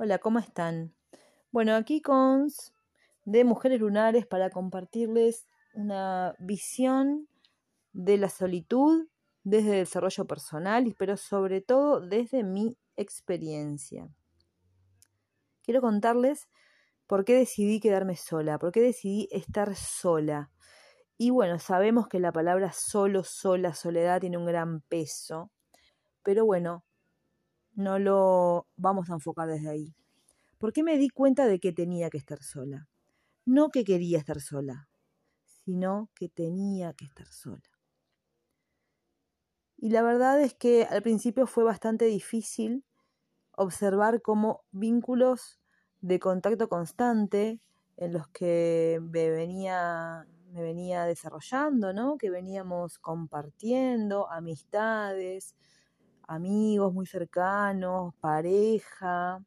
Hola, ¿cómo están? Bueno, aquí con de Mujeres Lunares para compartirles una visión de la solitud desde el desarrollo personal, pero sobre todo desde mi experiencia. Quiero contarles por qué decidí quedarme sola, por qué decidí estar sola. Y bueno, sabemos que la palabra solo, sola, soledad tiene un gran peso, pero bueno, no lo vamos a enfocar desde ahí. ¿Por qué me di cuenta de que tenía que estar sola? No que quería estar sola, sino que tenía que estar sola. Y la verdad es que al principio fue bastante difícil observar cómo vínculos de contacto constante en los que me venía, me venía desarrollando, ¿no? que veníamos compartiendo, amistades, amigos muy cercanos, pareja,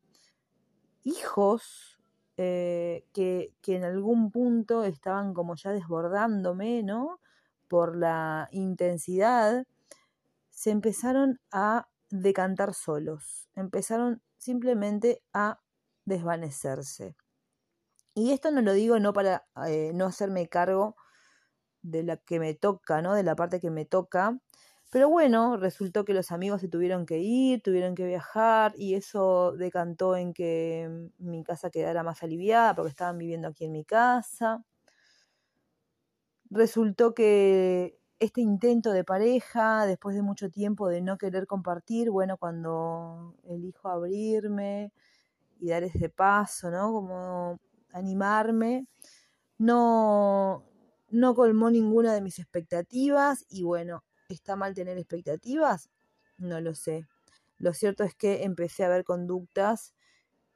hijos eh, que, que, en algún punto estaban como ya desbordándome, ¿no? Por la intensidad, se empezaron a decantar solos, empezaron simplemente a desvanecerse. Y esto no lo digo no para eh, no hacerme cargo de la que me toca, ¿no? De la parte que me toca, pero bueno, resultó que los amigos se tuvieron que ir, tuvieron que viajar y eso decantó en que mi casa quedara más aliviada porque estaban viviendo aquí en mi casa. Resultó que este intento de pareja, después de mucho tiempo de no querer compartir, bueno, cuando elijo abrirme y dar ese paso, ¿no? Como animarme, no, no colmó ninguna de mis expectativas y bueno, ¿Está mal tener expectativas? No lo sé. Lo cierto es que empecé a ver conductas,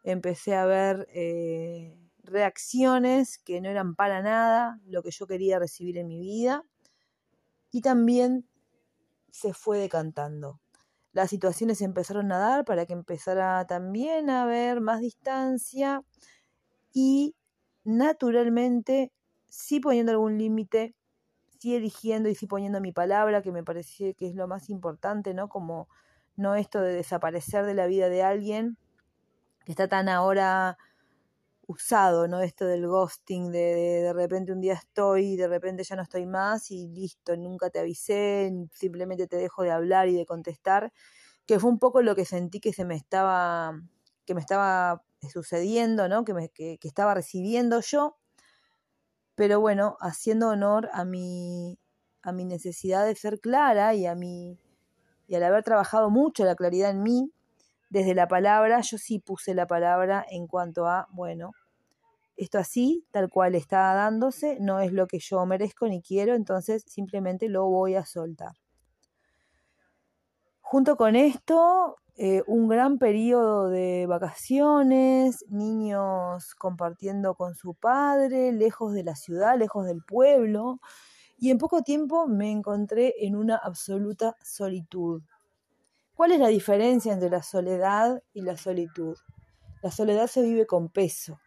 empecé a ver eh, reacciones que no eran para nada lo que yo quería recibir en mi vida y también se fue decantando. Las situaciones empezaron a dar para que empezara también a haber más distancia y naturalmente, sí poniendo algún límite, sí eligiendo y sí poniendo mi palabra, que me parece que es lo más importante, ¿no? Como no esto de desaparecer de la vida de alguien, que está tan ahora usado, ¿no? Esto del ghosting, de, de, repente un día estoy de repente ya no estoy más y listo, nunca te avisé, simplemente te dejo de hablar y de contestar, que fue un poco lo que sentí que se me estaba, que me estaba sucediendo, ¿no? Que, me, que estaba recibiendo yo pero bueno, haciendo honor a mi, a mi necesidad de ser clara y a mi y al haber trabajado mucho la claridad en mí, desde la palabra, yo sí puse la palabra en cuanto a, bueno, esto así, tal cual está dándose, no es lo que yo merezco ni quiero, entonces simplemente lo voy a soltar. Junto con esto, eh, un gran periodo de vacaciones, niños compartiendo con su padre, lejos de la ciudad, lejos del pueblo, y en poco tiempo me encontré en una absoluta solitud. ¿Cuál es la diferencia entre la soledad y la solitud? La soledad se vive con peso,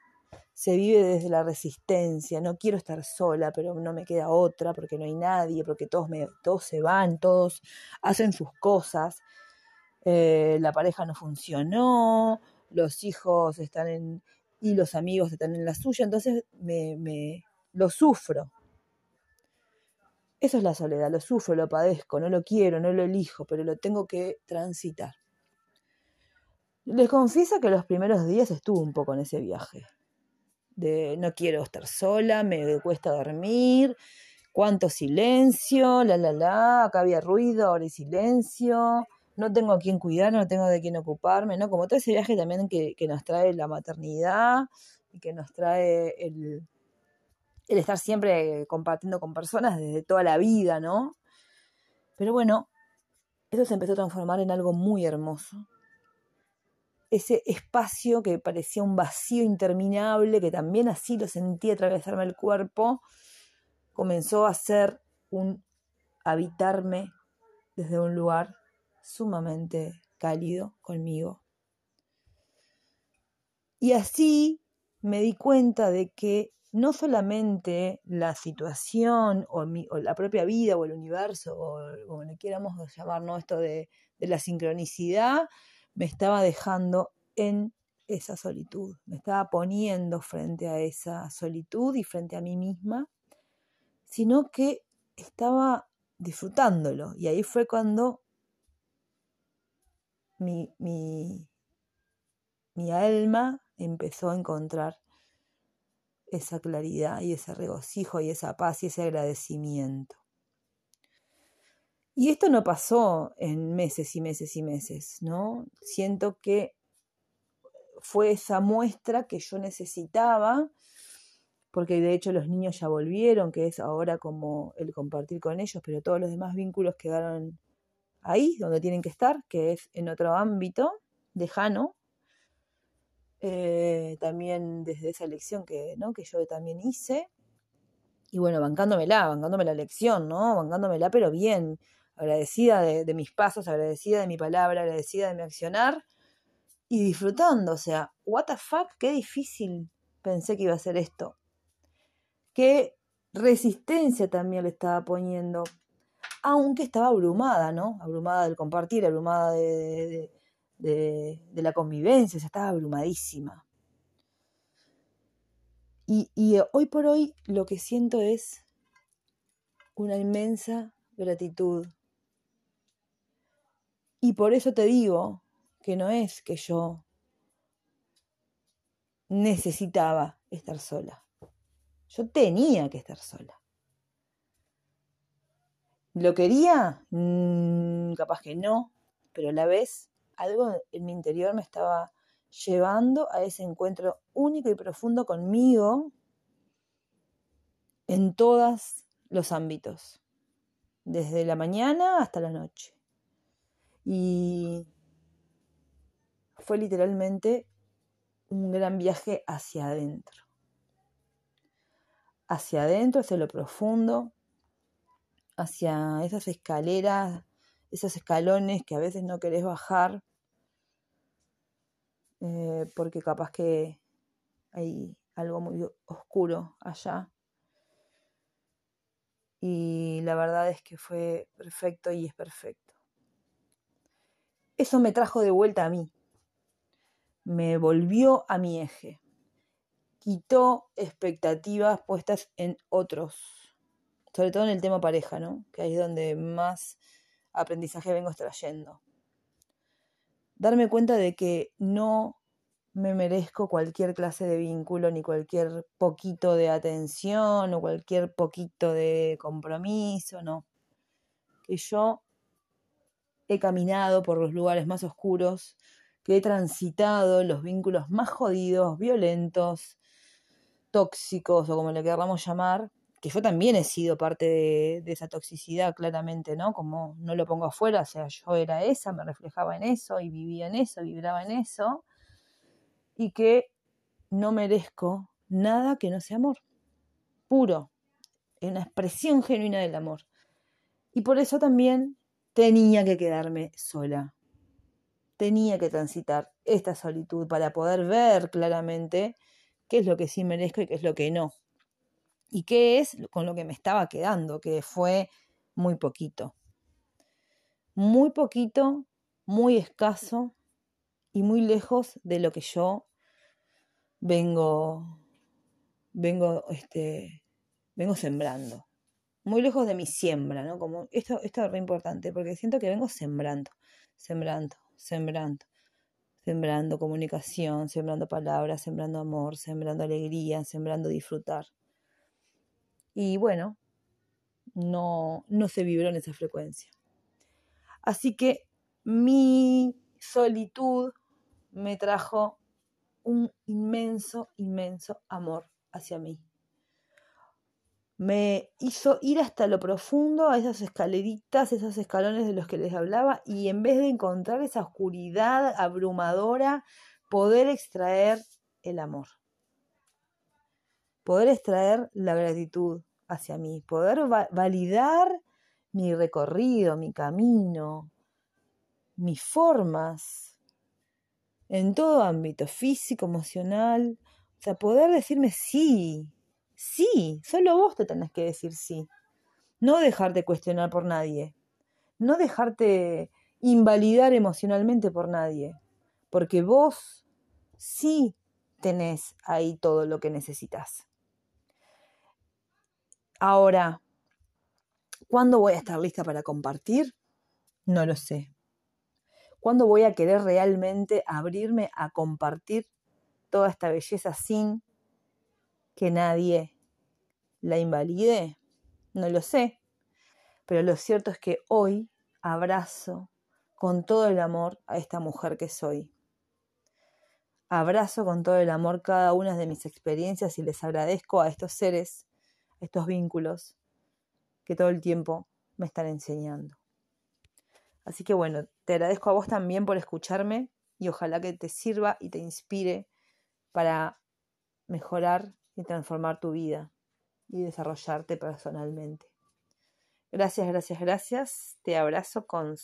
se vive desde la resistencia, no quiero estar sola, pero no me queda otra porque no hay nadie, porque todos, me, todos se van, todos hacen sus cosas eh, la pareja no funcionó, los hijos están en, y los amigos están en la suya, entonces me, me lo sufro. Eso es la soledad, lo sufro, lo padezco, no lo quiero, no lo elijo, pero lo tengo que transitar. Les confieso que los primeros días estuve un poco en ese viaje. De no quiero estar sola, me cuesta dormir, cuánto silencio, la la la, acá había ruido, ahora hay silencio no tengo a quién cuidar, no tengo de quién ocuparme, ¿no? Como todo ese viaje también que, nos trae la maternidad y que nos trae el, el estar siempre compartiendo con personas desde toda la vida, ¿no? Pero bueno, eso se empezó a transformar en algo muy hermoso. Ese espacio que parecía un vacío interminable, que también así lo sentí atravesarme el cuerpo, comenzó a ser un habitarme desde un lugar sumamente cálido conmigo. Y así me di cuenta de que no solamente la situación o, la propia vida o el universo o como le quieramos llamar, esto de, de la sincronicidad, me estaba dejando en esa solitud, me estaba poniendo frente a esa solitud y frente a mí misma, sino que estaba disfrutándolo. Y ahí fue cuando mi, mi, mi alma empezó a encontrar esa claridad y ese regocijo y esa paz y ese agradecimiento. Y esto no pasó en meses y meses y meses, ¿no? Siento que fue esa muestra que yo necesitaba, porque de hecho los niños ya volvieron, que es ahora como el compartir con ellos, pero todos los demás vínculos quedaron ahí, donde tienen que estar, que es en otro ámbito lejano, eh, también desde esa lección que, ¿no? que yo también hice. Y bueno, bancándomela, bancándome la lección, ¿no? Bancándomela, pero bien, agradecida de, mis pasos, agradecida de mi palabra, agradecida de mi accionar y disfrutando. O sea, what the fuck, qué difícil pensé que iba a ser esto. Qué resistencia también le estaba poniendo, aunque estaba abrumada, ¿no? Abrumada del compartir, abrumada de, de, la convivencia, ya estaba abrumadísima. Y, y hoy por hoy lo que siento es una inmensa gratitud. Y por eso te digo que no es que yo necesitaba estar sola. Yo tenía que estar sola. ¿Lo quería? Mm, capaz que no, pero a la vez algo en mi interior me estaba llevando a ese encuentro único y profundo conmigo en todos los ámbitos, desde la mañana hasta la noche. Y fue literalmente un gran viaje hacia adentro. Hacia adentro, hacia lo profundo, hacia esas escaleras, esos escalones que a veces no querés bajar, eh, porque capaz que hay algo muy oscuro allá. Y la verdad es que fue perfecto y es perfecto. Eso me trajo de vuelta a mí. Me volvió a mi eje. Quitó expectativas puestas en otros. Sobre todo en el tema pareja, ¿no? Que ahí es donde más aprendizaje vengo extrayendo darme cuenta de que no me merezco cualquier clase de vínculo, ni cualquier poquito de atención o cualquier poquito de compromiso, no. Que yo he caminado por los lugares más oscuros, que he transitado los vínculos más jodidos, violentos, tóxicos o como le queramos llamar, que yo también he sido parte de, esa toxicidad, claramente, ¿no? Como no lo pongo afuera, o sea, yo era esa, me reflejaba en eso y vivía en eso, vibraba en eso, y que no merezco nada que no sea amor, puro, una expresión genuina del amor. Y por eso también tenía que quedarme sola, tenía que transitar esta solitud para poder ver claramente qué es lo que sí merezco y qué es lo que no y qué es con lo que me estaba quedando, que fue muy poquito. Muy poquito, muy escaso y muy lejos de lo que yo vengo vengo este vengo sembrando. Muy lejos de mi siembra, ¿no? Como esto esto es re importante porque siento que vengo sembrando, sembrando, sembrando, sembrando comunicación, sembrando palabras, sembrando amor, sembrando alegría, sembrando disfrutar. Y bueno, no, no se vibró en esa frecuencia. Así que mi solitud me trajo un inmenso, inmenso amor hacia mí. Me hizo ir hasta lo profundo, a esas escaleritas, esos escalones de los que les hablaba, y en vez de encontrar esa oscuridad abrumadora, poder extraer el amor poder extraer la gratitud hacia mí, poder validar mi recorrido, mi camino, mis formas, en todo ámbito, físico, emocional, o sea, poder decirme sí, sí, solo vos te tenés que decir sí, no dejarte cuestionar por nadie, no dejarte invalidar emocionalmente por nadie, porque vos sí tenés ahí todo lo que necesitas. Ahora, ¿cuándo voy a estar lista para compartir? No lo sé. ¿Cuándo voy a querer realmente abrirme a compartir toda esta belleza sin que nadie la invalide? No lo sé. Pero lo cierto es que hoy abrazo con todo el amor a esta mujer que soy. Abrazo con todo el amor cada una de mis experiencias y les agradezco a estos seres, estos vínculos que todo el tiempo me están enseñando. Así que bueno, te agradezco a vos también por escucharme y ojalá que te sirva y te inspire para mejorar y transformar tu vida y desarrollarte personalmente. Gracias, gracias, gracias. Te abrazo con